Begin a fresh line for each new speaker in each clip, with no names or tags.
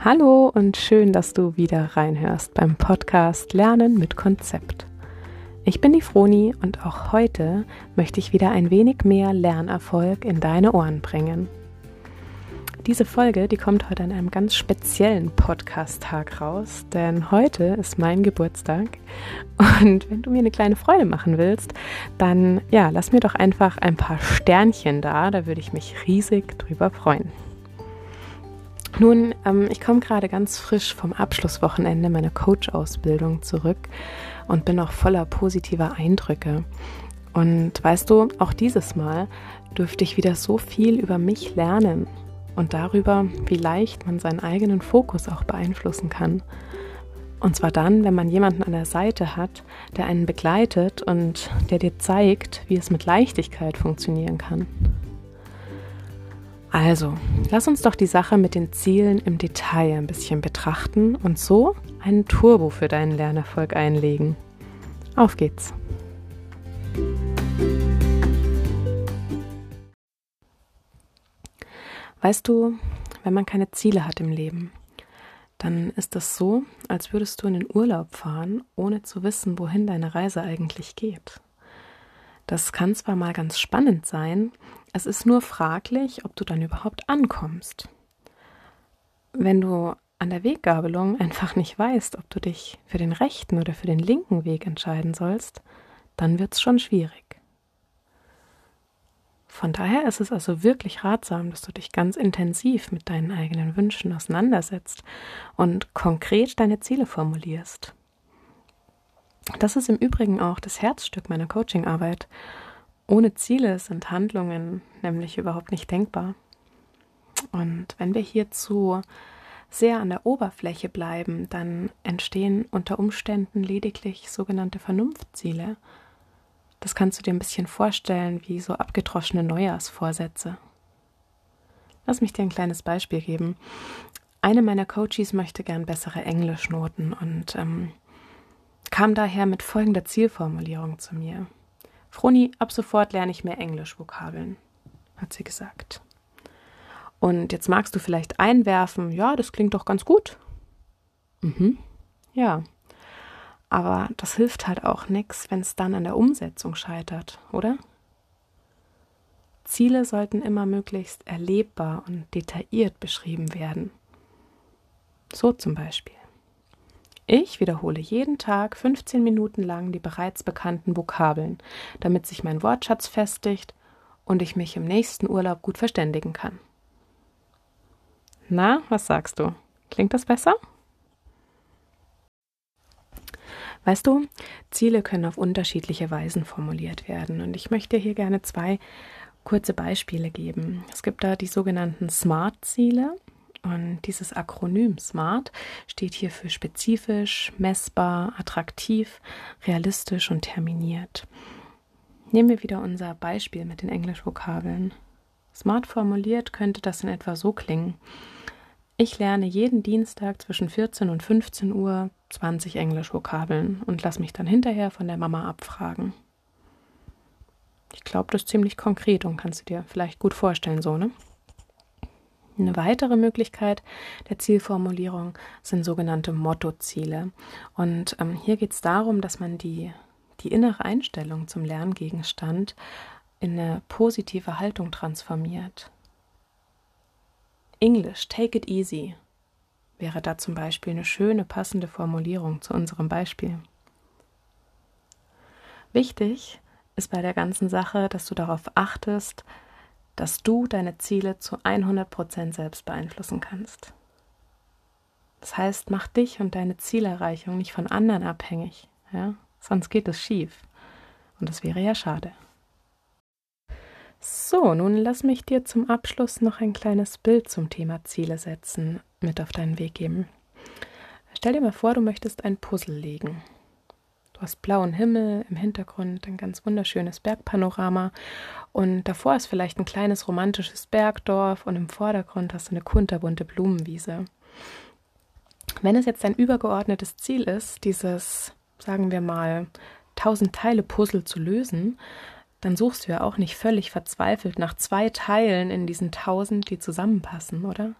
Hallo und schön, dass du wieder reinhörst beim Podcast Lernen mit Konzept. Ich bin die Froni und auch heute möchte ich wieder ein wenig mehr Lernerfolg in deine Ohren bringen. Diese Folge, die kommt heute an einem ganz speziellen Podcast-Tag raus, denn heute ist mein Geburtstag und wenn du mir eine kleine Freude machen willst, dann ja, lass mir doch einfach ein paar Sternchen da, da würde ich mich riesig drüber freuen. Nun, ähm, ich komme gerade ganz frisch vom Abschlusswochenende meiner Coach-Ausbildung zurück und bin auch voller positiver Eindrücke. Und weißt du, auch dieses Mal dürfte ich wieder so viel über mich lernen und darüber, wie leicht man seinen eigenen Fokus auch beeinflussen kann. Und zwar dann, wenn man jemanden an der Seite hat, der einen begleitet und der dir zeigt, wie es mit Leichtigkeit funktionieren kann. Also, lass uns doch die Sache mit den Zielen im Detail ein bisschen betrachten und so einen Turbo für deinen Lernerfolg einlegen. Auf geht's! Weißt du, wenn man keine Ziele hat im Leben, dann ist das so, als würdest du in den Urlaub fahren, ohne zu wissen, wohin deine Reise eigentlich geht. Das kann zwar mal ganz spannend sein, es ist nur fraglich, ob du dann überhaupt ankommst. Wenn du an der Weggabelung einfach nicht weißt, ob du dich für den rechten oder für den linken Weg entscheiden sollst, dann wird es schon schwierig. Von daher ist es also wirklich ratsam, dass du dich ganz intensiv mit deinen eigenen Wünschen auseinandersetzt und konkret deine Ziele formulierst. Das ist im Übrigen auch das Herzstück meiner Coachingarbeit ohne Ziele sind Handlungen nämlich überhaupt nicht denkbar. Und wenn wir hierzu sehr an der Oberfläche bleiben, dann entstehen unter Umständen lediglich sogenannte Vernunftziele. Das kannst du dir ein bisschen vorstellen wie so abgedroschene Neujahrsvorsätze. Lass mich dir ein kleines Beispiel geben. Eine meiner Coaches möchte gern bessere Englischnoten und ähm, kam daher mit folgender Zielformulierung zu mir. Froni, ab sofort lerne ich mehr Englisch-Vokabeln, hat sie gesagt. Und jetzt magst du vielleicht einwerfen, ja, das klingt doch ganz gut. Mhm, ja. Aber das hilft halt auch nichts, wenn es dann an der Umsetzung scheitert, oder? Ziele sollten immer möglichst erlebbar und detailliert beschrieben werden. So zum Beispiel. Ich wiederhole jeden Tag 15 Minuten lang die bereits bekannten Vokabeln, damit sich mein Wortschatz festigt und ich mich im nächsten Urlaub gut verständigen kann. Na, was sagst du? Klingt das besser? Weißt du, Ziele können auf unterschiedliche Weisen formuliert werden und ich möchte hier gerne zwei kurze Beispiele geben. Es gibt da die sogenannten SMART-Ziele, und dieses Akronym SMART steht hier für spezifisch, messbar, attraktiv, realistisch und terminiert. Nehmen wir wieder unser Beispiel mit den Englischvokabeln. Smart formuliert könnte das in etwa so klingen. Ich lerne jeden Dienstag zwischen 14 und 15 Uhr 20 Englischvokabeln und lass mich dann hinterher von der Mama abfragen. Ich glaube, das ist ziemlich konkret und kannst du dir vielleicht gut vorstellen, so, ne? Eine weitere Möglichkeit der Zielformulierung sind sogenannte Mottoziele. Und ähm, hier geht es darum, dass man die, die innere Einstellung zum Lerngegenstand in eine positive Haltung transformiert. English, take it easy wäre da zum Beispiel eine schöne passende Formulierung zu unserem Beispiel. Wichtig ist bei der ganzen Sache, dass du darauf achtest, dass du deine Ziele zu 100% selbst beeinflussen kannst. Das heißt, mach dich und deine Zielerreichung nicht von anderen abhängig, ja? sonst geht es schief. Und das wäre ja schade. So, nun lass mich dir zum Abschluss noch ein kleines Bild zum Thema Ziele setzen mit auf deinen Weg geben. Stell dir mal vor, du möchtest ein Puzzle legen. Du hast blauen Himmel, im Hintergrund ein ganz wunderschönes Bergpanorama und davor ist vielleicht ein kleines romantisches Bergdorf und im Vordergrund hast du eine kunterbunte Blumenwiese. Wenn es jetzt dein übergeordnetes Ziel ist, dieses, sagen wir mal, tausend Teile Puzzle zu lösen, dann suchst du ja auch nicht völlig verzweifelt nach zwei Teilen in diesen tausend, die zusammenpassen, oder?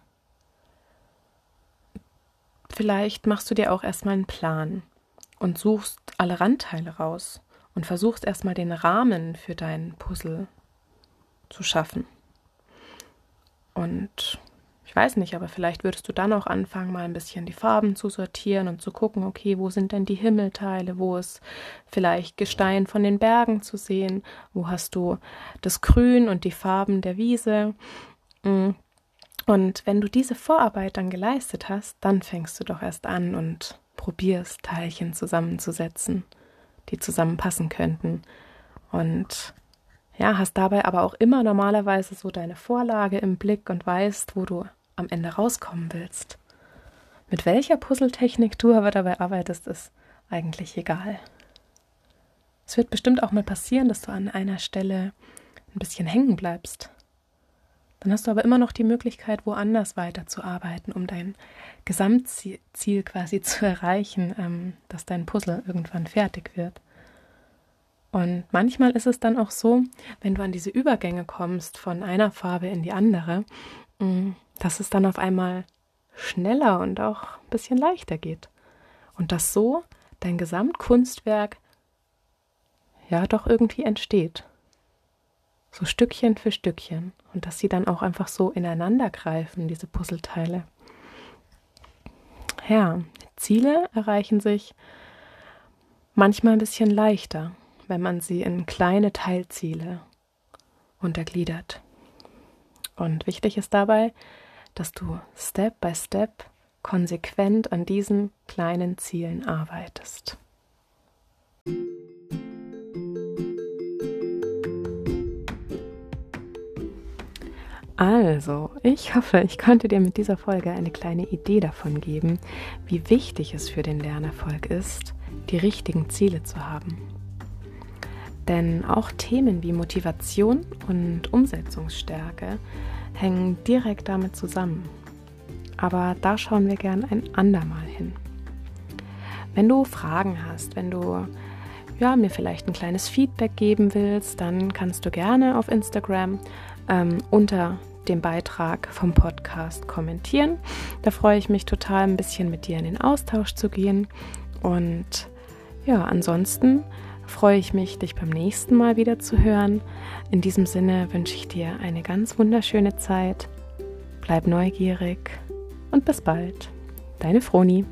vielleicht machst du dir auch erstmal einen Plan und suchst alle Randteile raus und versuchst erstmal den Rahmen für dein Puzzle zu schaffen. Und ich weiß nicht, aber vielleicht würdest du dann auch anfangen, mal ein bisschen die Farben zu sortieren und zu gucken, okay, wo sind denn die Himmelteile, wo ist vielleicht Gestein von den Bergen zu sehen, wo hast du das Grün und die Farben der Wiese. Mm. Und wenn du diese Vorarbeit dann geleistet hast, dann fängst du doch erst an und probierst, Teilchen zusammenzusetzen, die zusammenpassen könnten. Und ja, hast dabei aber auch immer normalerweise so deine Vorlage im Blick und weißt, wo du am Ende rauskommen willst. Mit welcher Puzzletechnik du aber dabei arbeitest, ist eigentlich egal. Es wird bestimmt auch mal passieren, dass du an einer Stelle ein bisschen hängen bleibst. Dann hast du aber immer noch die Möglichkeit, woanders weiterzuarbeiten, um dein Gesamtziel quasi zu erreichen, ähm, dass dein Puzzle irgendwann fertig wird. Und manchmal ist es dann auch so, wenn du an diese Übergänge kommst von einer Farbe in die andere, mm, dass es dann auf einmal schneller und auch ein bisschen leichter geht. Und dass so dein Gesamtkunstwerk ja doch irgendwie entsteht. So Stückchen für Stückchen. Und dass sie dann auch einfach so ineinander greifen, diese Puzzleteile. Ja, Ziele erreichen sich manchmal ein bisschen leichter, wenn man sie in kleine Teilziele untergliedert. Und wichtig ist dabei, dass du Step by Step konsequent an diesen kleinen Zielen arbeitest. Also, ich hoffe, ich konnte dir mit dieser Folge eine kleine Idee davon geben, wie wichtig es für den Lernerfolg ist, die richtigen Ziele zu haben. Denn auch Themen wie Motivation und Umsetzungsstärke hängen direkt damit zusammen. Aber da schauen wir gern ein andermal hin. Wenn du Fragen hast, wenn du ja, mir vielleicht ein kleines Feedback geben willst, dann kannst du gerne auf Instagram ähm, unter dem Beitrag vom Podcast kommentieren. Da freue ich mich total, ein bisschen mit dir in den Austausch zu gehen. Und ja, ansonsten freue ich mich, dich beim nächsten Mal wieder zu hören. In diesem Sinne wünsche ich dir eine ganz wunderschöne Zeit. Bleib neugierig und bis bald. Deine Froni.